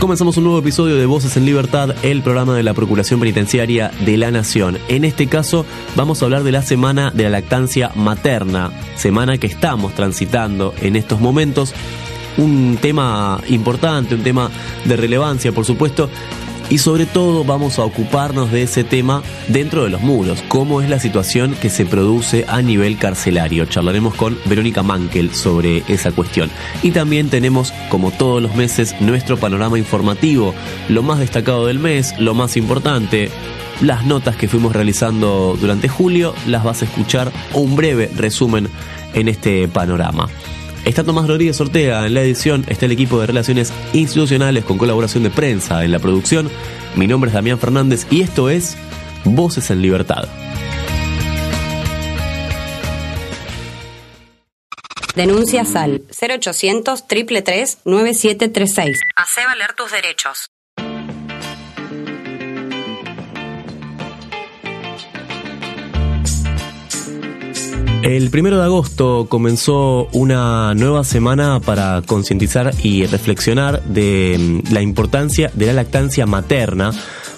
Comenzamos un nuevo episodio de Voces en Libertad, el programa de la Procuración Penitenciaria de la Nación. En este caso vamos a hablar de la semana de la lactancia materna, semana que estamos transitando en estos momentos. Un tema importante, un tema de relevancia, por supuesto, y sobre todo vamos a ocuparnos de ese tema dentro de los muros, cómo es la situación que se produce a nivel carcelario. Charlaremos con Verónica Mankel sobre esa cuestión. Y también tenemos, como todos los meses, nuestro panorama informativo, lo más destacado del mes, lo más importante, las notas que fuimos realizando durante julio, las vas a escuchar un breve resumen en este panorama. Está Tomás Rodríguez Ortega en la edición, está el equipo de Relaciones Institucionales con colaboración de prensa en la producción. Mi nombre es Damián Fernández y esto es Voces en Libertad. Denuncia SAL 0800 333 9736. Hace valer tus derechos. El primero de agosto comenzó una nueva semana para concientizar y reflexionar de mm, la importancia de la lactancia materna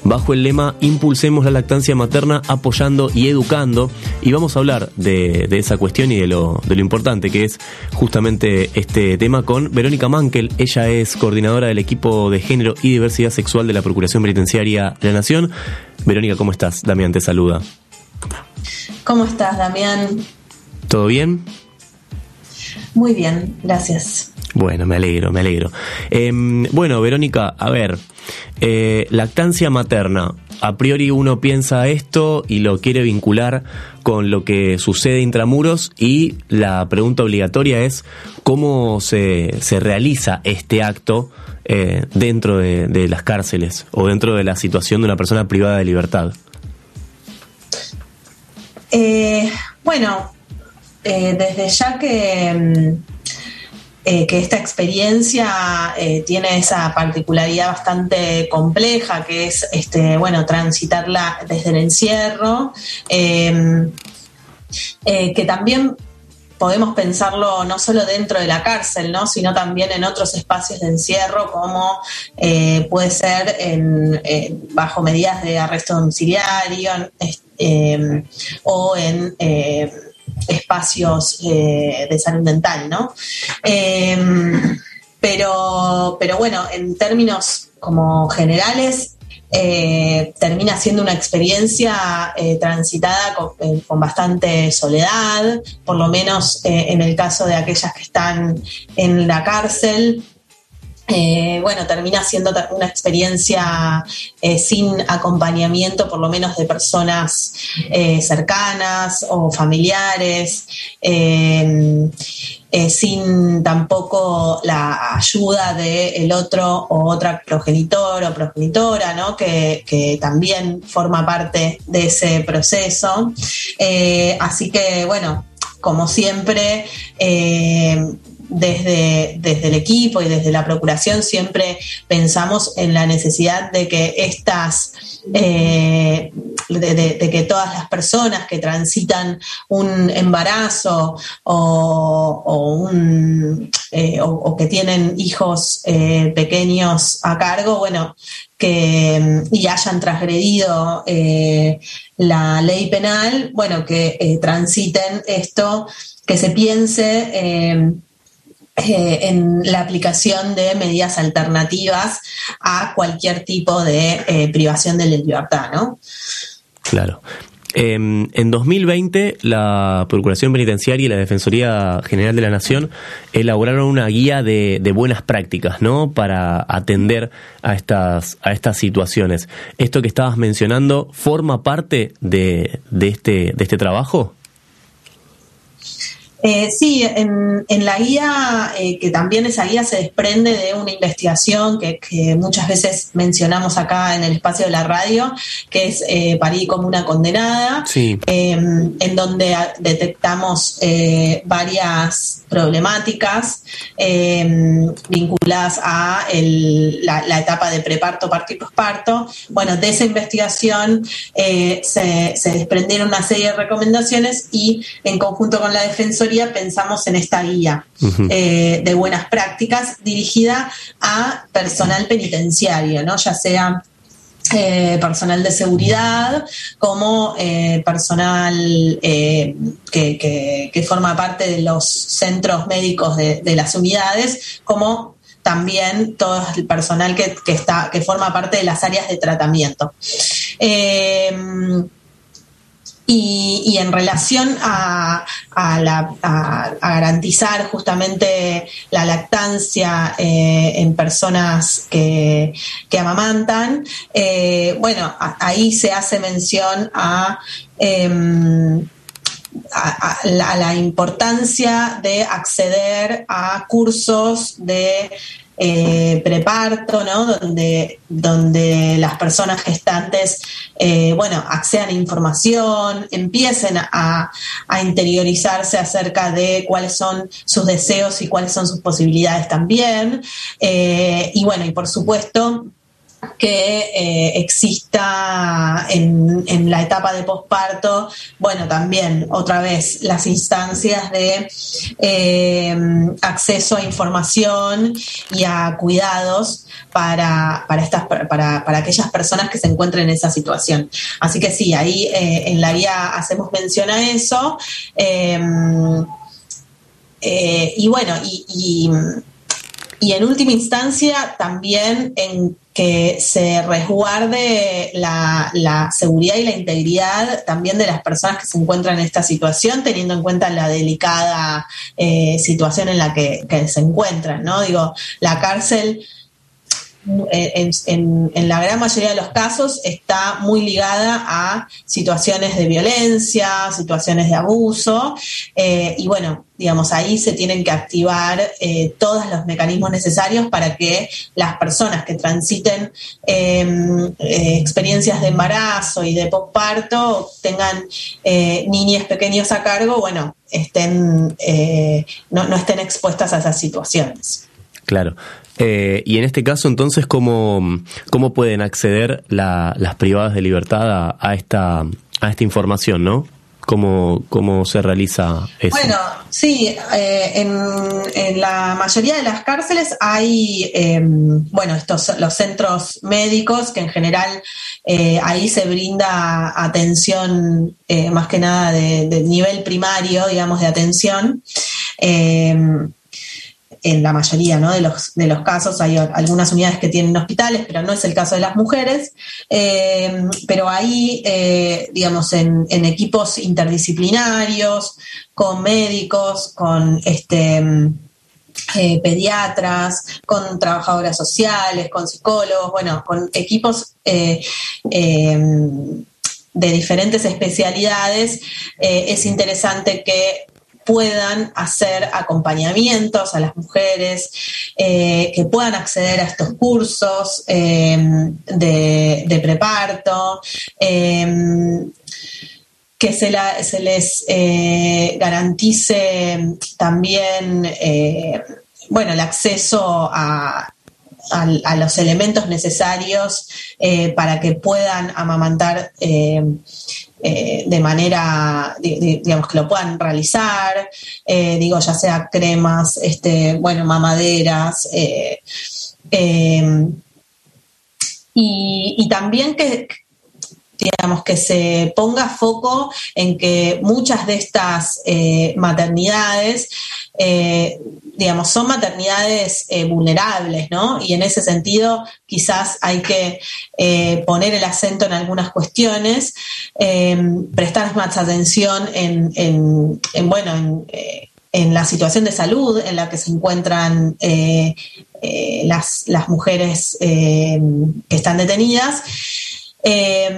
bajo el lema Impulsemos la lactancia materna apoyando y educando y vamos a hablar de, esa cuestión y de lo, de lo importante que es justamente este tema con Verónica Mankel. Ella es coordinadora del equipo de género y diversidad sexual de la Procuración Penitenciaria de la Nación. Verónica, ¿cómo estás? Damián te saluda. ¿Cómo estás, Damián? ¿Todo bien? Muy bien, gracias. Bueno, me alegro, me alegro. Em, bueno, Verónica, a ver, eh, lactancia materna. A priori uno piensa esto y lo quiere vincular con lo que sucede intramuros y la pregunta obligatoria es cómo se, se realiza este acto eh, dentro de, de las cárceles o dentro de la situación de una persona privada de libertad. Eh, bueno, eh, desde ya que, mm, eh, que esta experiencia eh, tiene esa particularidad bastante compleja, que es este, bueno, transitarla desde el encierro, em, que también podemos pensarlo no solo dentro de la cárcel, ¿no? sino también en otros espacios de encierro, como puede ser bajo medidas de arresto domiciliario em, o en espacios eh, de salud mental, ¿no? Em, pero, pero bueno, en términos como generales, eh, termina siendo una experiencia eh, transitada con, bastante soledad, por lo menos en el caso de aquellas que están en la cárcel, eh, bueno, termina siendo una experiencia eh, sin acompañamiento, por lo menos de personas eh, cercanas o familiares, sin tampoco la ayuda del otro o otra progenitor o progenitora, ¿no? que, que también forma parte de ese proceso. así que, bueno, como siempre, desde, desde el equipo y desde la Procuración siempre pensamos en la necesidad de que estas, eh, de, que todas las personas que transitan un embarazo o, eh, que tienen hijos eh, pequeños a cargo, bueno, que y hayan transgredido la ley penal, bueno, que transiten esto, que se piense en la aplicación de medidas alternativas a cualquier tipo de eh, privación de la libertad, ¿no? Claro. Em, en 2020, la Procuración Penitenciaria y la Defensoría General de la Nación elaboraron una guía de, buenas prácticas, ¿no? Para atender a estas, a estas situaciones. ¿Esto que estabas mencionando forma parte de, de, este, de este trabajo? Eh, sí, en, la guía, eh, que también esa guía se desprende de una investigación que, muchas veces mencionamos acá en el espacio de la radio, que es eh, París como una condenada, em, en donde detectamos varias problemáticas em, vinculadas a la, etapa de preparto, parto y posparto. Bueno, de esa investigación se, se desprendieron una serie de recomendaciones y en conjunto con la Defensoría pensamos en esta guía eh, de buenas prácticas dirigida a personal penitenciario, ¿no? ya sea eh, personal de seguridad como eh, personal que, forma parte de los centros médicos de, las unidades, como también todo el personal que, está, que forma parte de las áreas de tratamiento. Y, en relación a, garantizar justamente la lactancia eh, en personas que, amamantan, eh, bueno, ahí se hace mención a... Em, a, la, importancia de acceder a cursos de eh, preparto, ¿no? Donde, donde las personas gestantes, eh, bueno, accedan a información, empiecen a, interiorizarse acerca de cuáles son sus deseos y cuáles son sus posibilidades también. Eh, y bueno, y por supuesto, que eh, exista en, la etapa de posparto, bueno, también otra vez las instancias de eh, acceso a información y a cuidados para, para, estas, para, para, aquellas personas que se encuentren en esa situación. Así que sí, ahí eh, en la guía hacemos mención a eso. y bueno, y, y en última instancia también en que se resguarde la, seguridad y la integridad también de las personas que se encuentran en esta situación, teniendo en cuenta la delicada eh, situación en la que, se encuentran, ¿no? Digo, la cárcel en, la gran mayoría de los casos está muy ligada a situaciones de violencia, situaciones de abuso, eh, y bueno, digamos, ahí se tienen que activar eh, todos los mecanismos necesarios para que las personas que transiten em, eh, experiencias de embarazo y de posparto tengan niñas pequeños a cargo, bueno, estén, no, no estén expuestas a esas situaciones. Claro. Eh, y en este caso, entonces, ¿cómo, cómo pueden acceder las privadas de libertad a, esta, a esta información, no? ¿Cómo, ¿Cómo se realiza eso? Bueno, sí, eh, en, la mayoría de las cárceles hay, em, bueno, estos los centros médicos que en general eh, ahí se brinda atención más que nada de, de, nivel primario, digamos, de atención. En la mayoría de, los, de los casos hay algunas unidades que tienen hospitales, pero no es el caso de las mujeres. Eh, pero ahí, eh, digamos, en, equipos interdisciplinarios, con médicos, con este, eh, pediatras, con trabajadoras sociales, con psicólogos, bueno, con equipos de diferentes especialidades, es interesante que puedan hacer acompañamientos a las mujeres, eh, que puedan acceder a estos cursos eh, de, preparto, eh, que se, les garantice también bueno, el acceso a, los elementos necesarios para que puedan amamantar eh, de manera, digamos, que lo puedan realizar, eh, digo, ya sea cremas, este, bueno, mamaderas, eh, y, también que, digamos, que se ponga foco en que muchas de estas maternidades digamos, son maternidades eh, vulnerables, ¿no? Y en ese sentido quizás hay que eh, poner el acento en algunas cuestiones, eh, prestar más atención en, bueno, en, la situación de salud en la que se encuentran las, las, mujeres que están detenidas Eh,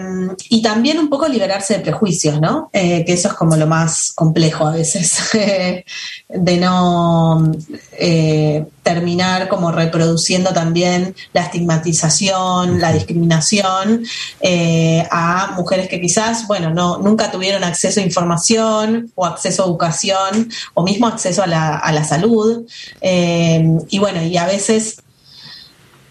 y también un poco liberarse de prejuicios, ¿no? Eh, que eso es como lo más complejo a veces, de no eh, terminar como reproduciendo también la estigmatización, la discriminación a mujeres que quizás, bueno, no, nunca tuvieron acceso a información o acceso a educación o mismo acceso a la, a la salud. y bueno, y a veces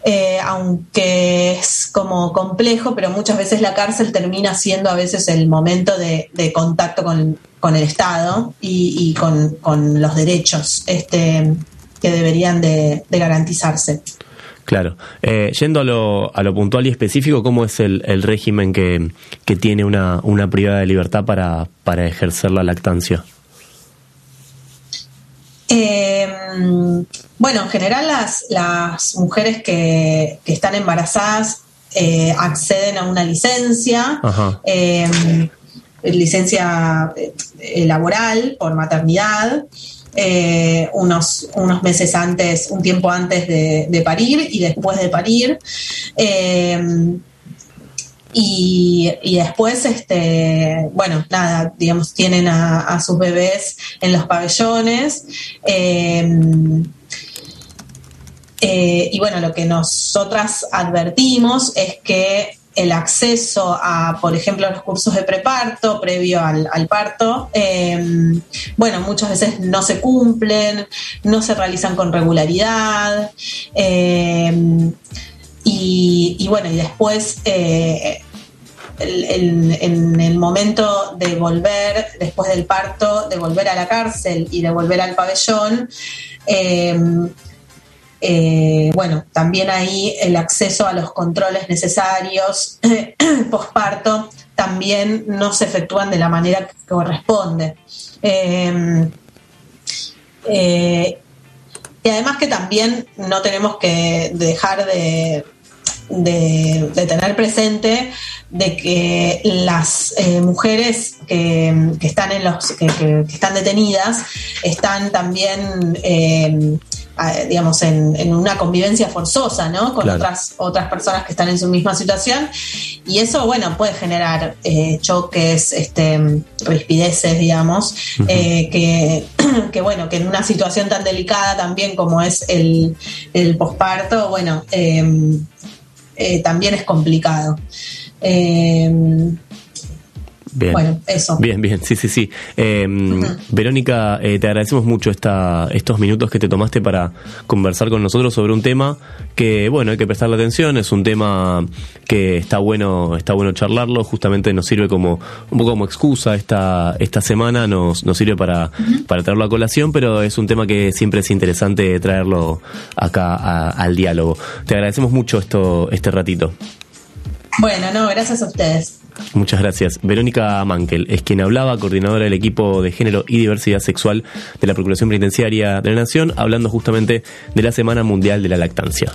eh, aunque es como complejo, pero muchas veces la cárcel termina siendo a veces el momento de, contacto con, el Estado y, con, los derechos este, que deberían de, garantizarse. Claro. Eh, yendo a lo, a lo puntual y específico, ¿cómo es el, régimen que, tiene una, una privada de libertad para, para ejercer la lactancia? Eh, bueno, en general las, las mujeres que, están embarazadas eh, acceden a una licencia, eh, licencia laboral por maternidad. unos, unos meses antes, un tiempo antes de, parir y después de parir. Y, después, este, bueno, nada, digamos, tienen a, sus bebés en los pabellones. Eh, y bueno, lo que nosotras advertimos es que el acceso a, por ejemplo, los cursos de preparto previo al, parto, em, bueno, muchas veces no se cumplen, no se realizan con regularidad. Em, y, bueno, y después eh, en el momento de volver, después del parto, de volver a la cárcel y de volver al pabellón, em, eh, bueno, también ahí el acceso a los controles necesarios posparto también no se efectúan de la manera que corresponde. Em, eh, y además que también no tenemos que dejar de, de, tener presente de que las eh, mujeres que, están en los que, están detenidas están también eh, digamos en, una convivencia forzosa ¿no? con otras otras personas que están en su misma situación y eso bueno puede generar eh, choques este rispideces digamos que, que bueno que en una situación tan delicada también como es el, el posparto bueno eh, también es complicado. Bien. Bueno, eso. Bien, bien, sí, sí, sí. Em, Verónica, eh, te agradecemos mucho esta, estos minutos que te tomaste para conversar con nosotros sobre un tema que, bueno, hay que prestarle atención, es un tema que está bueno, está bueno charlarlo, justamente nos sirve como un poco como excusa esta, esta semana, nos, nos sirve para, para traerlo a colación, pero es un tema que siempre es interesante traerlo acá al diálogo. Te agradecemos mucho esto, este ratito. Bueno, no, gracias a ustedes. Muchas gracias. Verónica Mankel es quien hablaba, coordinadora del equipo de género y diversidad sexual de la Procuración Penitenciaria de la Nación, hablando justamente de la Semana Mundial de la Lactancia.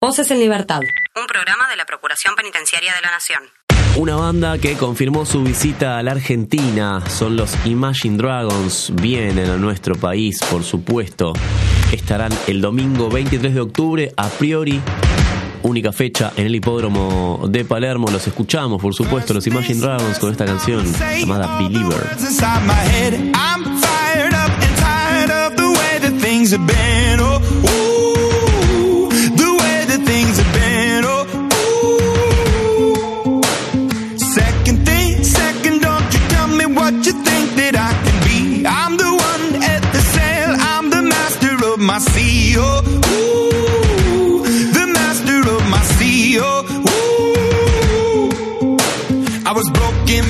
Voces en Libertad. Un programa de la Procuración Penitenciaria de la Nación. Una banda que confirmó su visita a la Argentina son los Imagine Dragons. Vienen a nuestro país, por supuesto. Estarán el domingo 23 de octubre, a priori. Única fecha en el hipódromo de Palermo. Los escuchamos, por supuesto, los Imagine Dragons con esta canción llamada Believer.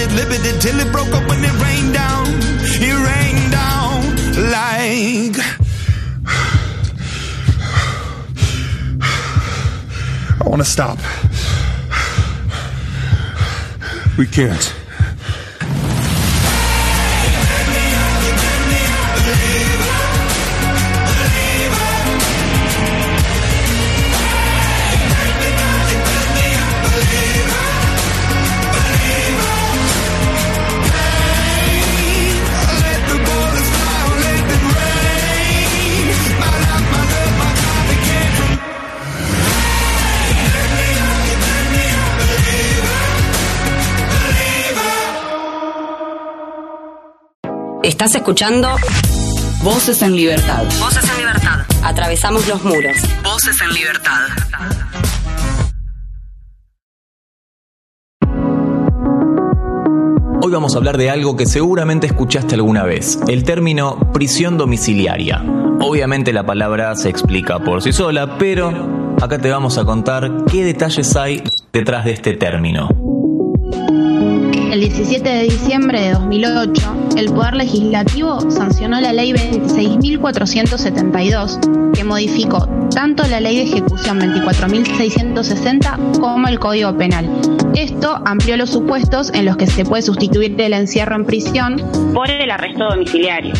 inhibited, limited, till it broke up and it rained down. It rained down like. I want to stop. We can't. Estás escuchando Voces en libertad. Voces en Libertad. Atravesamos los muros. Voces en Libertad. Hoy vamos a hablar de algo que seguramente escuchaste alguna vez, el término prisión domiciliaria. Obviamente la palabra se explica por sí sola, pero acá te vamos a contar qué detalles hay detrás de este término. El 17 de diciembre de 2008, el Poder Legislativo sancionó la Ley 26.472, que modificó tanto la Ley de Ejecución 24.660 como el Código Penal. Esto amplió los supuestos en los que se puede sustituir el encierro en prisión por el arresto domiciliario.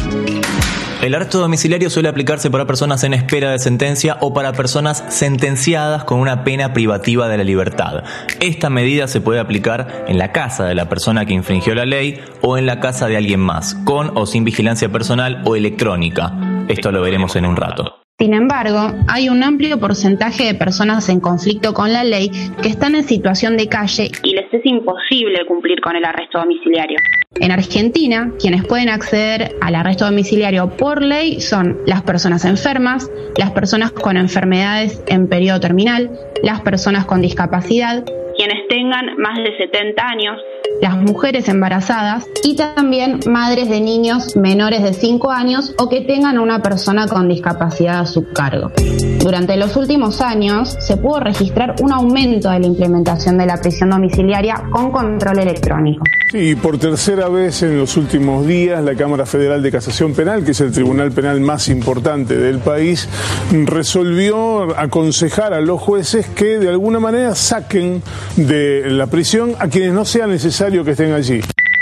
El arresto domiciliario suele aplicarse para personas en espera de sentencia o para personas sentenciadas con una pena privativa de la libertad. Esta medida se puede aplicar en la casa de la persona que infringió la ley o en la casa de alguien más, con o sin vigilancia personal o electrónica. Esto lo veremos en un rato. Sin embargo, hay un amplio porcentaje de personas en conflicto con la ley que están en situación de calle Y les es imposible cumplir con el arresto domiciliario. En Argentina, quienes pueden acceder al arresto domiciliario por ley son las personas enfermas, las personas con enfermedades en periodo terminal, las personas con discapacidad, Quienes tengan más de 70 años, las mujeres embarazadas y también madres de niños menores de 5 años o que tengan una persona con discapacidad a su cargo. Durante los últimos años se pudo registrar un aumento de la implementación de la prisión domiciliaria con control electrónico. Sí, por tercera vez en los últimos días, la Cámara Federal de Casación Penal, que es el tribunal penal más importante del país, resolvió aconsejar a los jueces que de alguna manera saquen de la prisión a quienes no sea necesario que estén allí.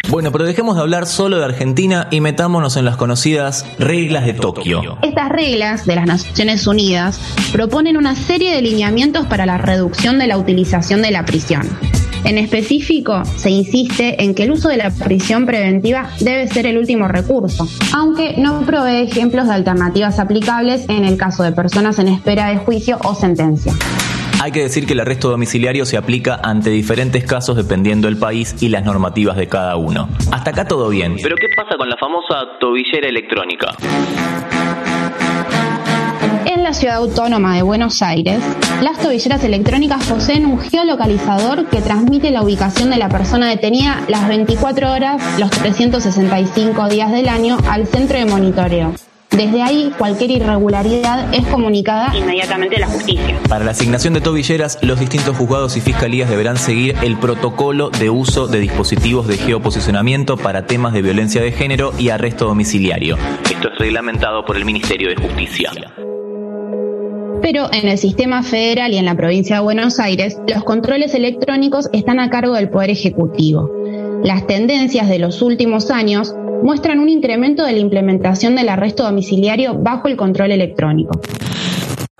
Bueno, pero dejemos de hablar solo de Argentina y metámonos en las conocidas reglas de Tokio. Estas reglas de las Naciones Unidas proponen una serie de lineamientos para la reducción de la utilización de la prisión. En específico, se insiste en que el uso de la prisión preventiva debe ser el último recurso, aunque no provee ejemplos de alternativas aplicables en el caso de personas en espera de juicio o sentencia. Hay que decir que el arresto domiciliario se aplica ante diferentes casos dependiendo del país y las normativas de cada uno. Hasta acá todo bien. Pero ¿qué pasa con la famosa tobillera electrónica? En la ciudad autónoma de Buenos Aires, las tobilleras electrónicas poseen un geolocalizador que transmite la ubicación de la persona detenida las 24 horas, los 365 días del año al centro de monitoreo. Desde ahí, cualquier irregularidad es comunicada inmediatamente a la justicia. Para la asignación de tobilleras, los distintos juzgados y fiscalías deberán seguir el protocolo de uso de dispositivos de geoposicionamiento para temas de violencia de género y arresto domiciliario. Esto es reglamentado por el Ministerio de Justicia. Pero en el sistema federal y en la provincia de Buenos Aires, los controles electrónicos están a cargo del Poder Ejecutivo. Las tendencias de los últimos años muestran un incremento de la implementación del arresto domiciliario bajo el control electrónico.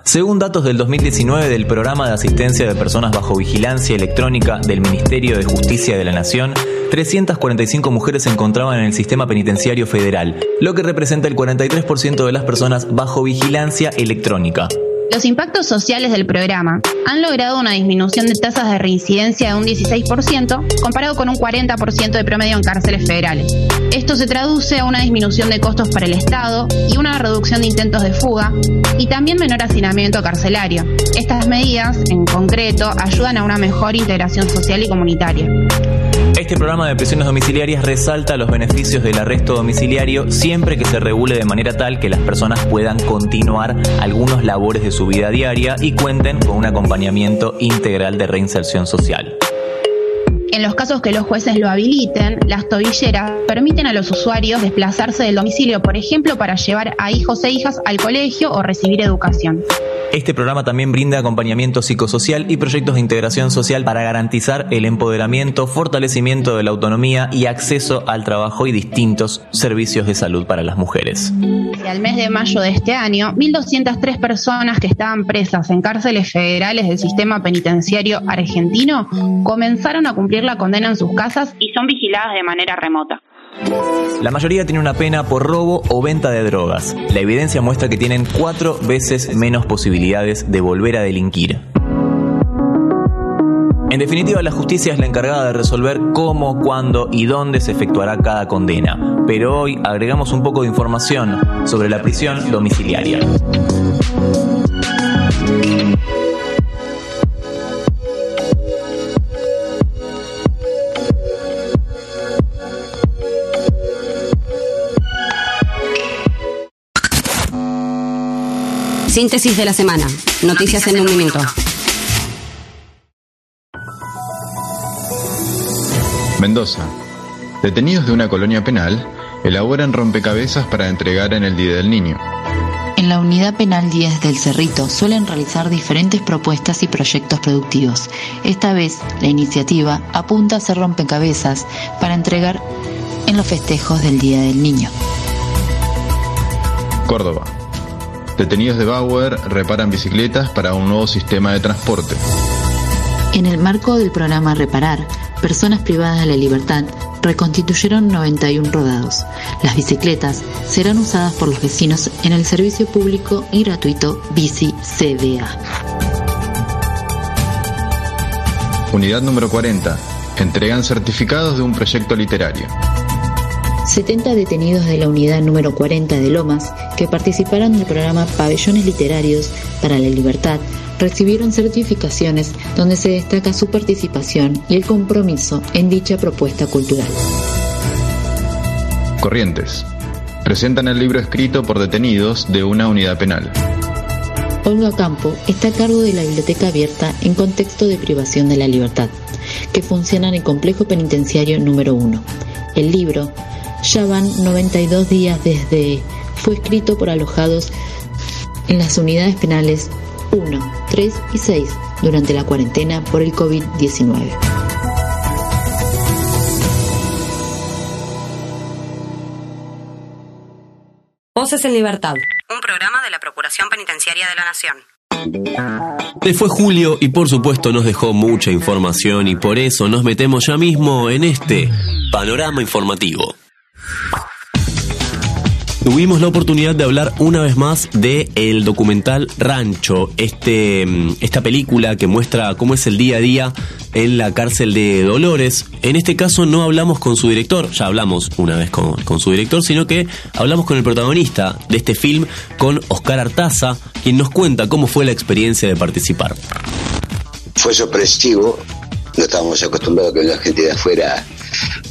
Según datos del 2019 del Programa de Asistencia de Personas Bajo Vigilancia Electrónica del Ministerio de Justicia de la Nación, 345 mujeres se encontraban en el sistema penitenciario federal, lo que representa el 43% de las personas bajo vigilancia electrónica. Los impactos sociales del programa han logrado una disminución de tasas de reincidencia de un 16% comparado con un 40% de promedio en cárceles federales. Esto se traduce a una disminución de costos para el Estado y una reducción de intentos de fuga y también menor hacinamiento carcelario. Estas medidas, en concreto, ayudan a una mejor integración social y comunitaria. Este programa de prisiones domiciliarias resalta los beneficios del arresto domiciliario siempre que se regule de manera tal que las personas puedan continuar algunos labores de su vida diaria y cuenten con un acompañamiento integral de reinserción social. En los casos que los jueces lo habiliten, las tobilleras permiten a los usuarios desplazarse del domicilio, por ejemplo, para llevar a hijos e hijas al colegio o recibir educación. Este programa también brinda acompañamiento psicosocial y proyectos de integración social para garantizar el empoderamiento, fortalecimiento de la autonomía y acceso al trabajo y distintos servicios de salud para las mujeres. Al mes de mayo de este año, 1.203 personas que estaban presas en cárceles federales del sistema penitenciario argentino comenzaron a cumplir la condena en sus casas y son vigiladas de manera remota. La mayoría tiene una pena por robo o venta de drogas. La evidencia muestra que tienen cuatro veces menos posibilidades de volver a delinquir. En definitiva, la justicia es la encargada de resolver cómo, cuándo y dónde se efectuará cada condena. Pero hoy agregamos un poco de información sobre la prisión domiciliaria. Síntesis de la semana. Noticias en un minuto. Mendoza. Detenidos de una colonia penal elaboran rompecabezas para entregar en el Día del Niño. En la Unidad Penal 10 del Cerrito suelen realizar diferentes propuestas y proyectos productivos. Esta vez, la iniciativa apunta a hacer rompecabezas para entregar en los festejos del Día del Niño. Córdoba. Detenidos de Bauer reparan bicicletas para un nuevo sistema de transporte. En el marco del programa Reparar, personas privadas de la libertad reconstituyeron 91 rodados. Las bicicletas serán usadas por los vecinos en el servicio público y gratuito Bici CBA. Unidad número 40. Entregan certificados de un proyecto literario. 70 detenidos de la unidad número 40 de Lomas, que participaron del programa Pabellones Literarios para la Libertad, recibieron certificaciones donde se destaca su participación y el compromiso en dicha propuesta cultural. Corrientes. Presentan el libro escrito por detenidos de una unidad penal. Olga Campo está a cargo de la biblioteca abierta en contexto de privación de la libertad, que funciona en el complejo penitenciario número 1. El libro ya van 92 días desde fue escrito por alojados en las unidades penales 1, 3 y 6 durante la cuarentena por el COVID-19. Voces en Libertad. Un programa de la Procuración Penitenciaria de la Nación. Se fue julio y por supuesto nos dejó mucha información y por eso nos metemos ya mismo en este panorama informativo. Tuvimos la oportunidad de hablar una vez más de el documental Rancho, este, mm, esta película que muestra cómo es el día a día en la cárcel de Dolores. En este caso no hablamos con su director, ya hablamos una vez con, con su director, sino que hablamos con el protagonista de este film, con Oscar Artaza, quien nos cuenta cómo fue la experiencia de participar. Fue sorpresivo, no estábamos acostumbrados a que la gente de afuera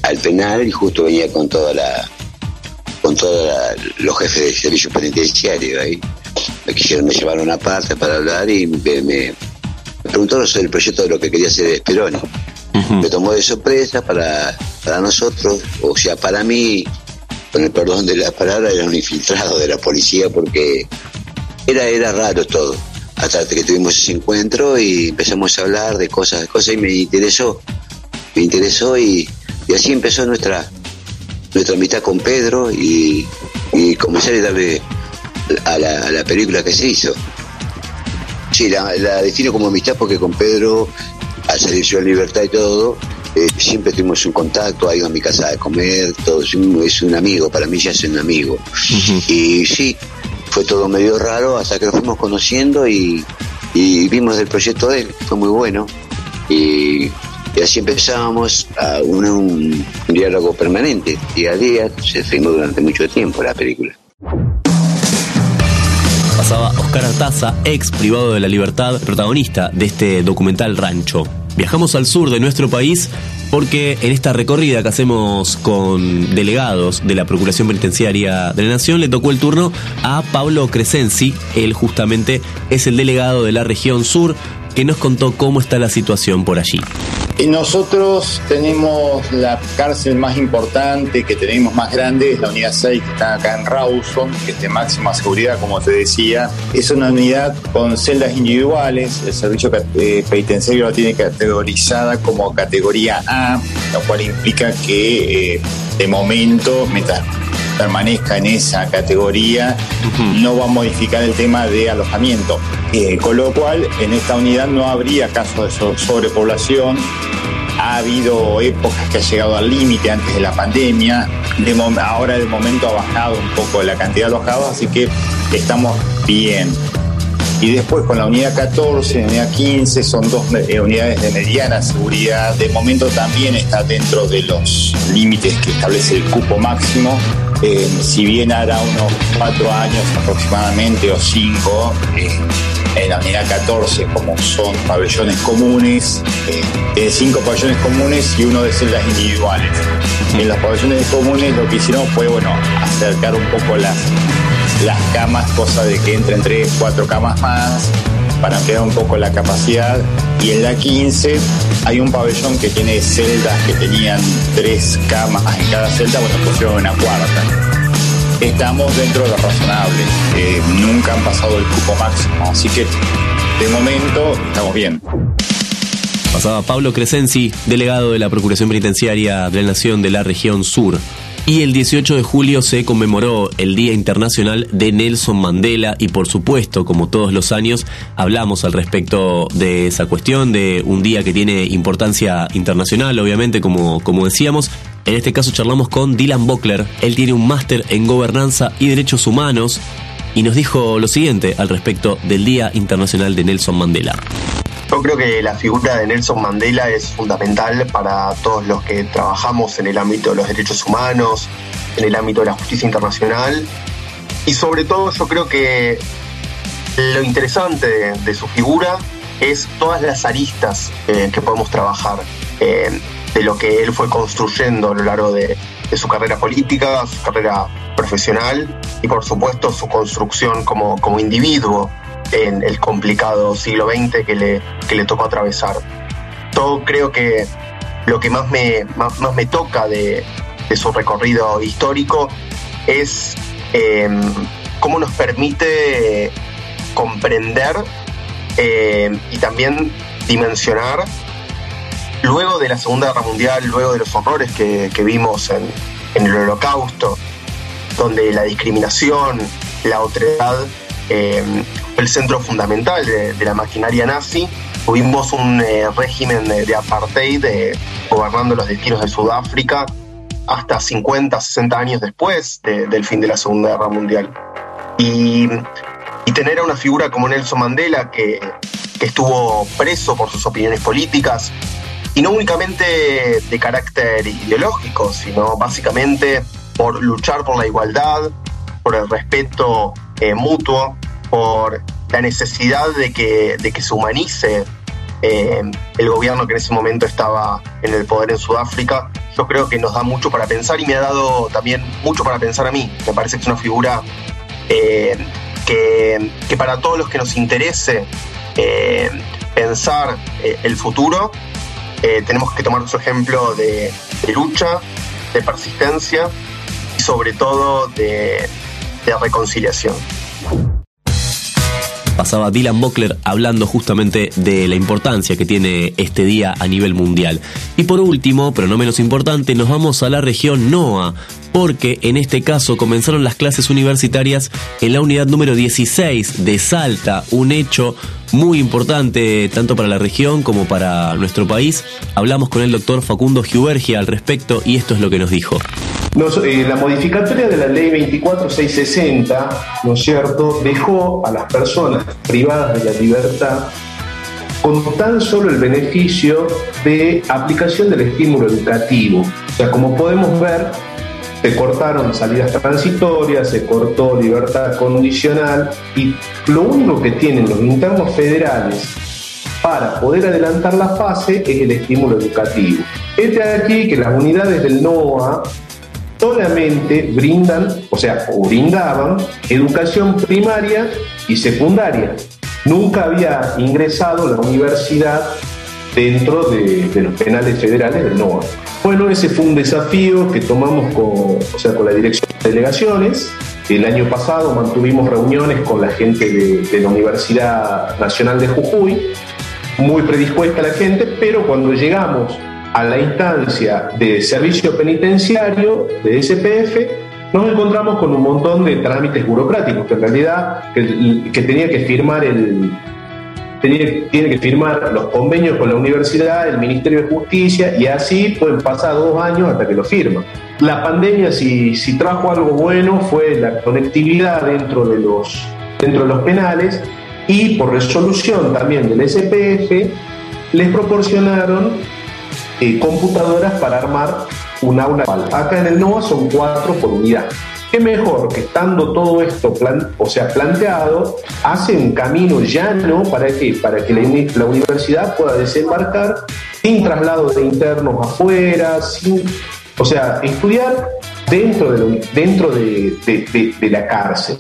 al penal y justo venía con toda la con todos los jefes de servicio penitenciario ahí. Me quisieron, me llevaron aparte para hablar y me, me preguntaron sobre el proyecto de lo que quería hacer Speroni. Me tomó de sorpresa para, para nosotros, o sea, para mí, con el perdón de la palabra, era un infiltrado de la policía porque era, era raro todo. hasta que tuvimos ese encuentro y empezamos a hablar de cosas, de cosas y me interesó, me interesó y, y así empezó nuestra nuestra amistad con Pedro y, y comenzar a darle a la, a la película que se hizo. Sí, la, la defino como amistad porque con Pedro, al salir yo en libertad y todo, eh, siempre estuvimos en contacto, ha ido a mi casa a comer, todo, es un, es un amigo, para mí ya es un amigo. Y sí, fue todo medio raro hasta que lo fuimos conociendo y, y vimos del proyecto de él, fue muy bueno. Y, y así empezábamos a un, diálogo permanente, día a día, se filmó durante mucho tiempo la película. Pasaba Oscar Artaza, ex privado de la libertad, protagonista de este documental Rancho. Viajamos al sur de nuestro país porque en esta recorrida que hacemos con delegados de la Procuración Penitenciaria de la Nación le tocó el turno a Pablo Crescenzi. Él justamente es el delegado de la región sur que nos contó cómo está la situación por allí. Y nosotros tenemos la cárcel más importante, que tenemos más grande, es la unidad 6 que está acá en Rawson, que es de máxima seguridad, como te decía. Es una unidad con celdas individuales, el servicio eh, penitenciario la tiene categorizada como categoría A, lo cual implica que eh, de momento, mientras permanezca en esa categoría, no va a modificar el tema de alojamiento. Eh, con lo cual, en esta unidad no habría casos de so- sobrepoblación. Ha habido épocas que ha llegado al límite antes de la pandemia. De ahora, de momento, ha bajado un poco la cantidad de alojados, así que estamos bien. Y después con la unidad 14 y la unidad 15 son dos eh, unidades de mediana seguridad. De momento también está dentro de los límites que establece el cupo máximo. Eh, si bien hará unos cuatro años aproximadamente o cinco, eh, en la unidad 14, como son pabellones comunes, eh, cinco pabellones comunes y uno de celdas individuales. En los pabellones comunes lo que hicieron fue, bueno, acercar un poco las, las camas, cosa de que entren tres, cuatro camas más para ampliar un poco la capacidad. Y en la 15 hay un pabellón que tiene celdas que tenían tres camas en cada celda, bueno, pusieron una cuarta. Estamos dentro de lo razonable, eh, nunca han pasado el cupo máximo, así que de momento estamos bien. Pasaba Pablo Crescenzi, delegado de la Procuración Penitenciaria de la Nación de la región sur. Y el 18 de julio se conmemoró el Día Internacional de Nelson Mandela y por supuesto, como todos los años, hablamos al respecto de esa cuestión, de un día que tiene importancia internacional, obviamente, como, como decíamos. En este caso charlamos con Dylan Bockler, él tiene un máster en gobernanza y derechos humanos y nos dijo lo siguiente al respecto del Día Internacional de Nelson Mandela. Yo creo que la figura de Nelson Mandela es fundamental para todos los que trabajamos en el ámbito de los derechos humanos, en el ámbito de la justicia internacional. Y sobre todo yo creo que lo interesante de, de su figura es todas las aristas eh, que podemos trabajar eh, de lo que él fue construyendo a lo largo de, de su carrera política, su carrera profesional y por supuesto su construcción como, como individuo en el complicado siglo XX que le, que le tocó atravesar. Yo creo que lo que más me, más, más me toca de, de, su recorrido histórico es eh, cómo nos permite comprender eh, y también dimensionar luego de la Segunda Guerra Mundial, luego de los horrores que, que vimos en, en, el Holocausto, donde la discriminación, la otredad eh, el centro fundamental de, de, la maquinaria nazi, tuvimos un eh, régimen de, de apartheid gobernando los destinos de Sudáfrica hasta 50, 60 años después de, del fin de la Segunda Guerra Mundial. Y, y tener a una figura como Nelson Mandela, que, que estuvo preso por sus opiniones políticas, y no únicamente de carácter ideológico, sino básicamente por luchar por la igualdad, por el respeto eh, mutuo, por la necesidad de que, de que se humanice eh, el gobierno que en ese momento estaba en el poder en Sudáfrica, yo creo que nos da mucho para pensar y me ha dado también mucho para pensar a mí. Me parece que es una figura eh, que, que, para todos los que nos interese pensar el futuro, tenemos que tomar su ejemplo de, lucha, de persistencia y sobre todo de, de reconciliación. pasaba Dylan Bockler hablando justamente de la importancia que tiene este día a nivel mundial. Y por último, pero no menos importante, nos vamos a la región NOA, porque en este caso comenzaron las clases universitarias en la unidad número 16 de Salta, un hecho muy importante tanto para la región como para nuestro país. Hablamos con el doctor Facundo Giubergia al respecto y esto es lo que nos dijo. Eh, la modificatoria de la ley 24660, ¿no es cierto?, dejó a las personas privadas de la libertad con tan solo el beneficio de aplicación del estímulo educativo. O sea, como podemos ver, se cortaron salidas transitorias, se cortó libertad condicional y lo único que tienen los internos federales para poder adelantar la fase es el estímulo educativo. Este de aquí que las unidades del NOA solamente brindan, o sea, brindaban educación primaria y secundaria. Nunca había ingresado la universidad dentro de, de los penales federales del NOA. Bueno, ese fue un desafío que tomamos con, o sea, con la dirección de delegaciones. El año pasado mantuvimos reuniones con la gente de, la Universidad Nacional de Jujuy, muy predispuesta la gente, pero cuando llegamos a la instancia de servicio penitenciario de SPF, nos encontramos con un montón de trámites burocráticos que en realidad que tenía que firmar el, tiene, que firmar los convenios con la universidad, el Ministerio de Justicia, y así pueden pasar dos años hasta que lo firma. La pandemia, si, si trajo algo bueno, fue la conectividad dentro de los, dentro de los penales y por resolución también del SPF, les proporcionaron eh, computadoras para armar un aula. Acá en el NOA son cuatro por unidad. ¿Qué mejor que estando todo esto o sea, planteado, hace un camino llano para que, para que la, universidad pueda desembarcar sin traslado de internos afuera, sin, o sea, estudiar dentro de, dentro de la cárcel.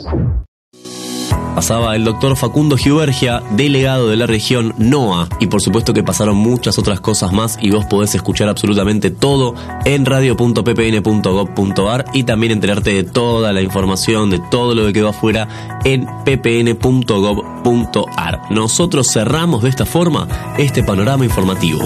Pasaba el doctor Facundo Giubergia, delegado de la región NOA. Y por supuesto que pasaron muchas otras cosas más y vos podés escuchar absolutamente todo en radio.ppn.gov.ar y también enterarte de toda la información, de todo lo que quedó afuera en ppn.gov.ar. Nosotros cerramos de esta forma este panorama informativo.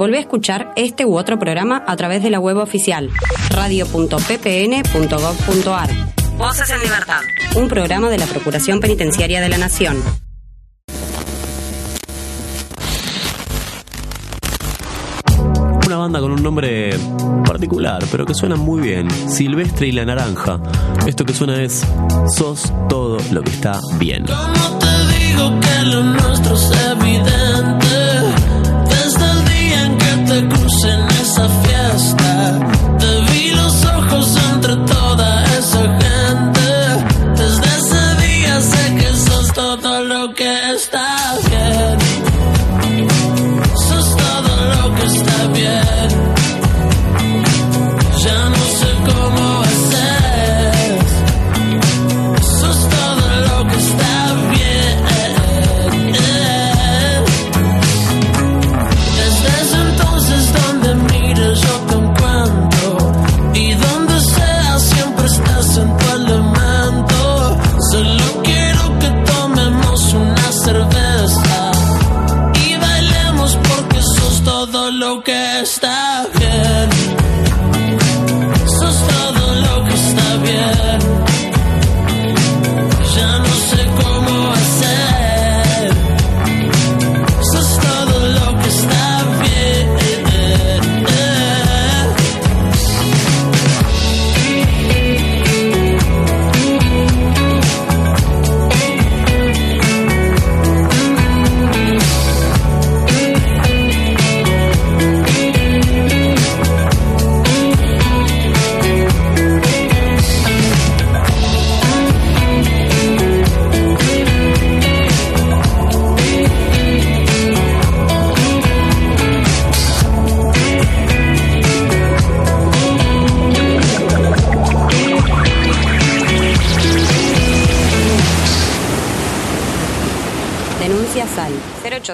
Volvé a escuchar este u otro programa a través de la web oficial radio.ppn.gov.ar. Voces en Libertad, un programa de la Procuración Penitenciaria de la Nación. Una banda con un nombre particular, pero que suena muy bien. Silvestre y la Naranja. Esto que suena es Sos todo lo que está bien. ¿Cómo te digo que lo nuestro es evidente?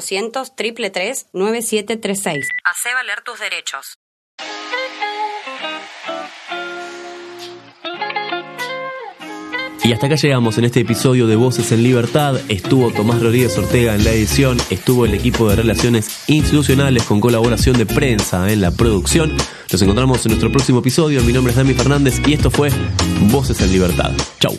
0800 333 9736. Hacé valer tus derechos. Y hasta acá llegamos en este episodio de Voces en Libertad. Estuvo Tomás Rodríguez Ortega en la edición, estuvo el equipo de Relaciones Institucionales con colaboración de prensa en la producción. Nos encontramos en nuestro próximo episodio. Mi nombre es Dami Fernández y esto fue Voces en Libertad. Chau.